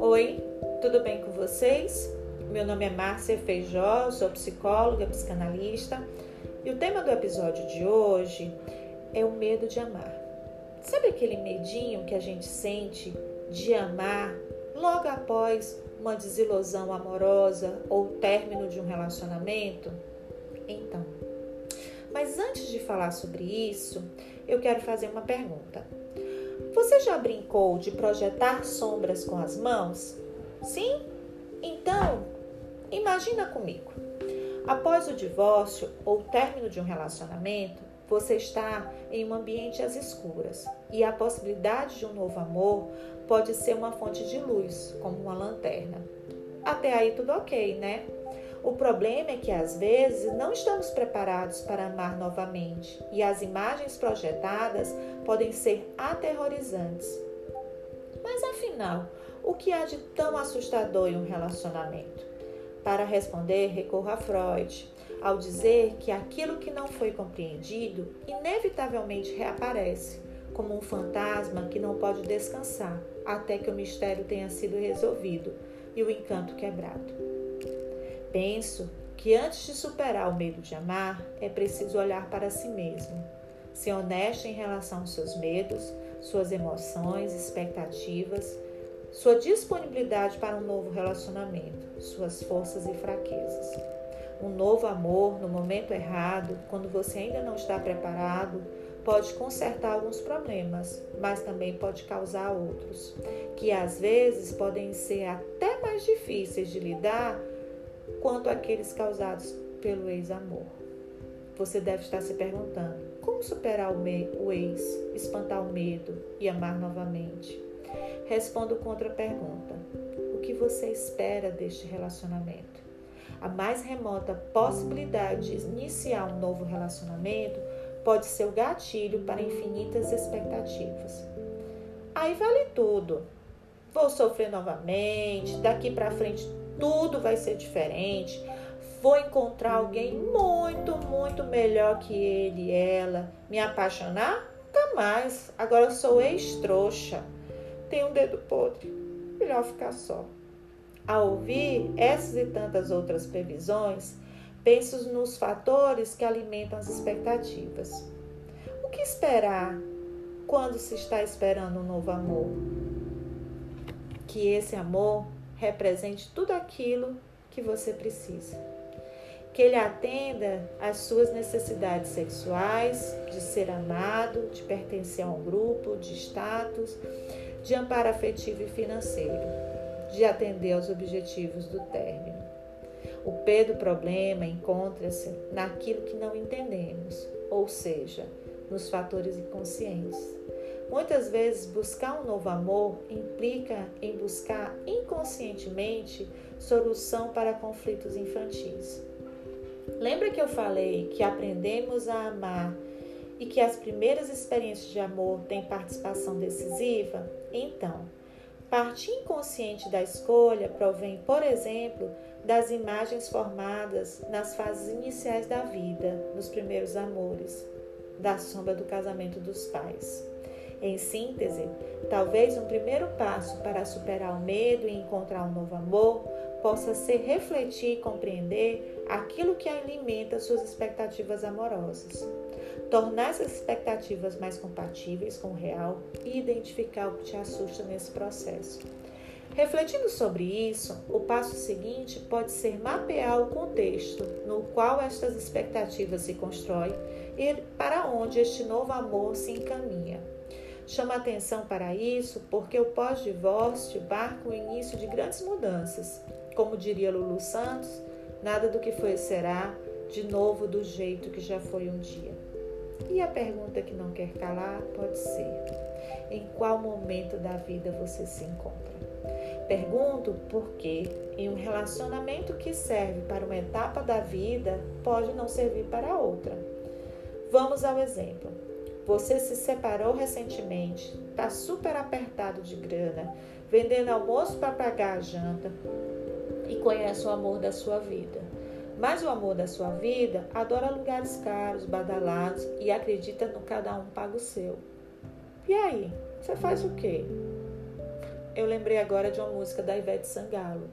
Oi, tudo bem com vocês? Meu nome é Márcia Feijó, sou psicóloga, psicanalista e o tema do episódio de hoje é o medo de amar. Sabe aquele medinho que a gente sente de amar logo após uma desilusão amorosa ou término de um relacionamento? Então, mas antes de falar sobre isso, eu quero fazer uma pergunta. Você já brincou de projetar sombras com as mãos? Sim? Então, imagina comigo. Após o divórcio ou término de um relacionamento, você está em um ambiente às escuras e a possibilidade de um novo amor pode ser uma fonte de luz, como uma lanterna. Até aí tudo ok, né? O problema é que às vezes não estamos preparados para amar novamente e as imagens projetadas podem ser aterrorizantes. Mas afinal, o que há de tão assustador em um relacionamento? Para responder, recorro a Freud, ao dizer que aquilo que não foi compreendido inevitavelmente reaparece, como um fantasma que não pode descansar até que o mistério tenha sido resolvido e o encanto quebrado. Penso que antes de superar o medo de amar, é preciso olhar para si mesmo, ser honesto em relação aos seus medos, suas emoções, expectativas, sua disponibilidade para um novo relacionamento, suas forças e fraquezas. Um novo amor no momento errado, quando você ainda não está preparado, pode consertar alguns problemas, mas também pode causar outros, que às vezes podem ser até mais difíceis de lidar quanto aqueles causados pelo ex-amor. Você deve estar se perguntando: como superar o ex, espantar o medo e amar novamente? Respondo com outra pergunta: o que você espera deste relacionamento? A mais remota possibilidade de iniciar um novo relacionamento pode ser o gatilho para infinitas expectativas. Aí vale tudo. Vou sofrer novamente, daqui para frente tudo vai ser diferente. Vou encontrar alguém muito, muito melhor que ele, ela. Me apaixonar? Nunca mais. Agora eu sou ex-trouxa. Tenho um dedo podre. Melhor ficar só. Ao ouvir essas e tantas outras previsões, penso nos fatores que alimentam as expectativas. O que esperar quando se está esperando um novo amor? Que esse amor represente tudo aquilo que você precisa. Que ele atenda às suas necessidades sexuais, de ser amado, de pertencer a um grupo, de status, de amparo afetivo e financeiro, de atender aos objetivos do término. O P do problema encontra-se naquilo que não entendemos, ou seja, nos fatores inconscientes Muitas vezes, buscar um novo amor implica em buscar inconscientemente solução para conflitos infantis. Lembra que eu falei que aprendemos a amar e que as primeiras experiências de amor têm participação decisiva? Então, parte inconsciente da escolha provém, por exemplo, das imagens formadas nas fases iniciais da vida, nos primeiros amores, da sombra do casamento dos pais. Em síntese, talvez um primeiro passo para superar o medo e encontrar um novo amor possa ser refletir e compreender aquilo que alimenta suas expectativas amorosas. Tornar essas expectativas mais compatíveis com o real e identificar o que te assusta nesse processo. Refletindo sobre isso, o passo seguinte pode ser mapear o contexto no qual estas expectativas se constroem e para onde este novo amor se encaminha. Chama atenção para isso porque o pós-divórcio marca o início de grandes mudanças. Como diria Lulu Santos, nada do que foi será de novo do jeito que já foi um dia. E a pergunta que não quer calar pode ser: em qual momento da vida você se encontra? Pergunto porque em um relacionamento que serve para uma etapa da vida pode não servir para outra. Vamos ao exemplo. Você se separou recentemente, está super apertado de grana, vendendo almoço para pagar a janta e conhece o amor da sua vida. Mas o amor da sua vida adora lugares caros, badalados e acredita no cada um paga o seu. E aí, você faz o quê? Eu lembrei agora de uma música da Ivete Sangalo.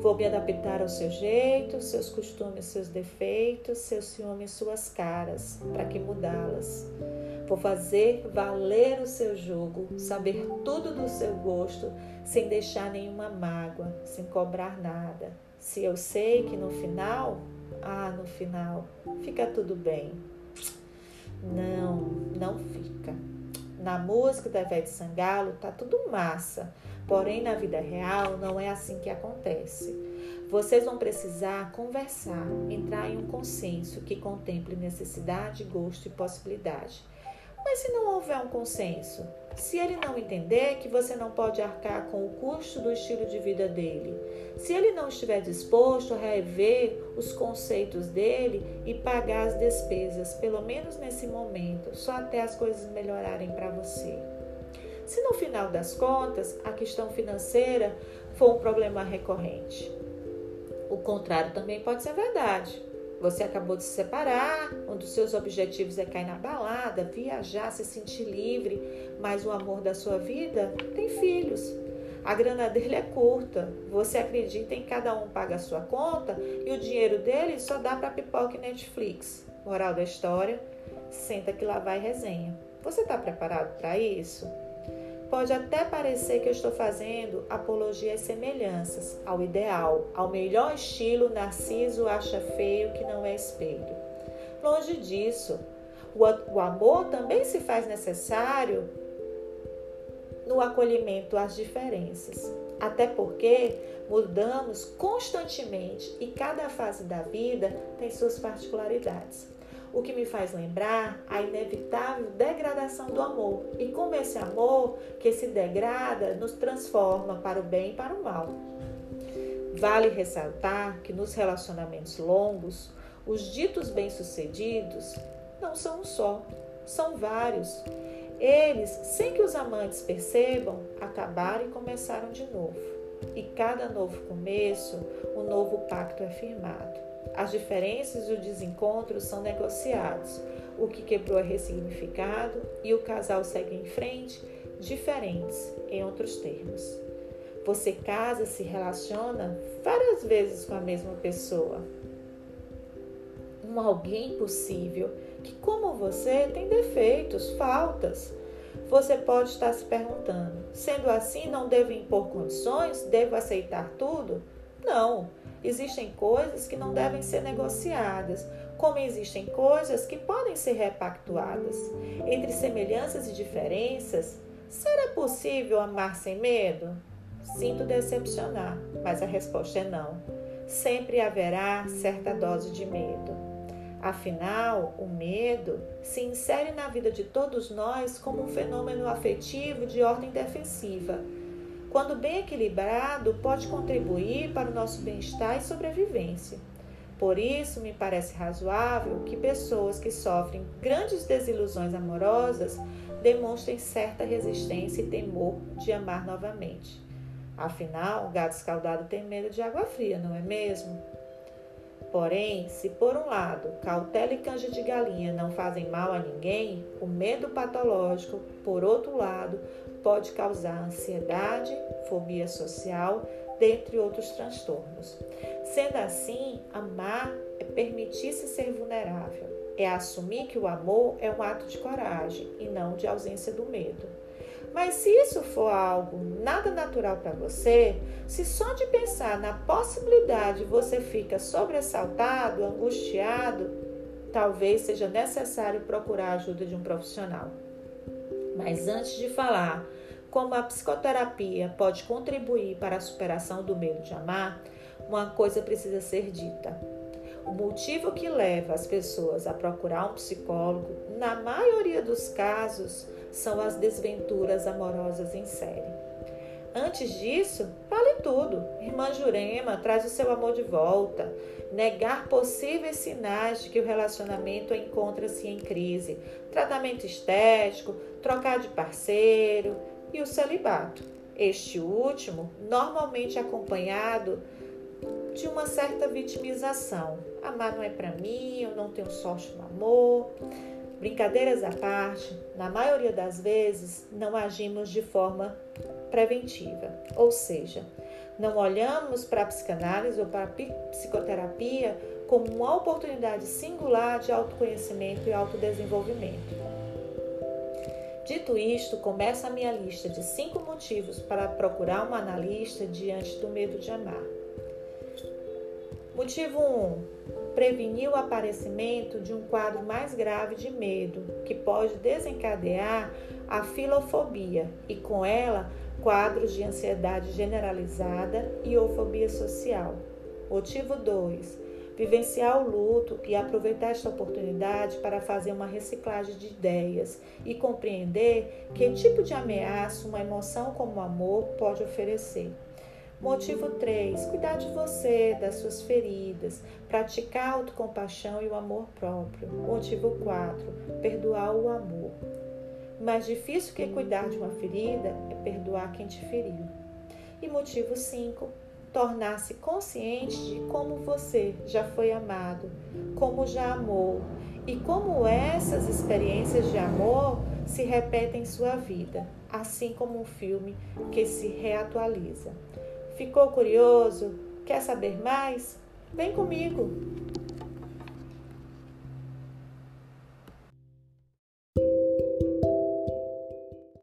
Vou me adaptar ao seu jeito, seus costumes, seus defeitos, seus ciúmes, suas caras, para que mudá-las? Vou fazer valer o seu jogo, saber tudo do seu gosto, sem deixar nenhuma mágoa, sem cobrar nada. Se eu sei que no final, ah, no final, fica tudo bem. Não, não fica. Na música da Ivete Sangalo tá tudo massa, porém na vida real não é assim que acontece. Vocês vão precisar conversar, entrar em um consenso que contemple necessidade, gosto e possibilidade. Mas se não houver um consenso, se ele não entender que você não pode arcar com o custo do estilo de vida dele, se ele não estiver disposto a rever os conceitos dele e pagar as despesas, pelo menos nesse momento, só até as coisas melhorarem para você. Se no final das contas a questão financeira for um problema recorrente, o contrário também pode ser verdade. Você acabou de se separar, um dos seus objetivos é cair na balada, viajar, se sentir livre, mas o amor da sua vida tem filhos. A grana dele é curta. Você acredita em cada um paga a sua conta e o dinheiro dele só dá para pipoca e Netflix. Moral da história: senta que lá vai resenha. Você está preparado para isso? Pode até parecer que eu estou fazendo apologia às semelhanças, ao ideal, ao melhor estilo Narciso acha feio que não é espelho. Longe disso, o amor também se faz necessário no acolhimento às diferenças. Até porque mudamos constantemente e cada fase da vida tem suas particularidades o que me faz lembrar a inevitável degradação do amor e como esse amor que se degrada nos transforma para o bem e para o mal. Vale ressaltar que nos relacionamentos longos, os ditos bem-sucedidos não são um só, são vários. Eles, sem que os amantes percebam, acabaram e começaram de novo. E cada novo começo, um novo pacto é firmado. As diferenças e o desencontro são negociados. O que quebrou é ressignificado e o casal segue em frente, diferentes, em outros termos. Você casa, se relaciona várias vezes com a mesma pessoa. Um alguém possível que, como você, tem defeitos, faltas. Você pode estar se perguntando: sendo assim, não devo impor condições? Devo aceitar tudo? Não. Existem coisas que não devem ser negociadas, como existem coisas que podem ser repactuadas. Entre semelhanças e diferenças, será possível amar sem medo? Sinto decepcionar, mas a resposta é não. Sempre haverá certa dose de medo. Afinal, o medo se insere na vida de todos nós como um fenômeno afetivo de ordem defensiva quando bem equilibrado, pode contribuir para o nosso bem-estar e sobrevivência. Por isso, me parece razoável que pessoas que sofrem grandes desilusões amorosas demonstrem certa resistência e temor de amar novamente. Afinal, o gato escaldado tem medo de água fria, não é mesmo? Porém, se por um lado cautela e canja de galinha não fazem mal a ninguém, o medo patológico, por outro lado, pode causar ansiedade, fobia social, dentre outros transtornos. Sendo assim, amar é permitir-se ser vulnerável, é assumir que o amor é um ato de coragem e não de ausência do medo. Mas se isso for algo nada natural para você, se só de pensar na possibilidade você fica sobressaltado, angustiado, talvez seja necessário procurar a ajuda de um profissional. Mas antes de falar como a psicoterapia pode contribuir para a superação do medo de amar, uma coisa precisa ser dita. O motivo que leva as pessoas a procurar um psicólogo, na maioria dos casos, são as desventuras amorosas em série. Antes disso, vale tudo. Irmã Jurema traz o seu amor de volta. Negar possíveis sinais de que o relacionamento encontra-se em crise. Tratamento estético, trocar de parceiro e o celibato. Este último, normalmente acompanhado de uma certa vitimização. Amar não é para mim, eu não tenho sorte no amor. Brincadeiras à parte, na maioria das vezes não agimos de forma preventiva, ou seja, não olhamos para a psicanálise ou para a psicoterapia como uma oportunidade singular de autoconhecimento e autodesenvolvimento. Dito isto, começa a minha lista de cinco motivos para procurar um analista diante do medo de amar. Motivo 1. Um, prevenir o aparecimento de um quadro mais grave de medo, que pode desencadear a filofobia e, com ela, quadros de ansiedade generalizada e ou fobia social. Motivo 2. Vivenciar o luto e aproveitar esta oportunidade para fazer uma reciclagem de ideias e compreender que tipo de ameaça uma emoção como o amor pode oferecer. Motivo 3. Cuidar de você, das suas feridas, praticar a autocompaixão e o amor próprio. Motivo 4. Perdoar o amor. Mais difícil que cuidar de uma ferida é perdoar quem te feriu. E motivo 5. Tornar-se consciente de como você já foi amado, como já amou e como essas experiências de amor se repetem em sua vida, assim como um filme que se reatualiza. Ficou curioso? Quer saber mais? Vem comigo!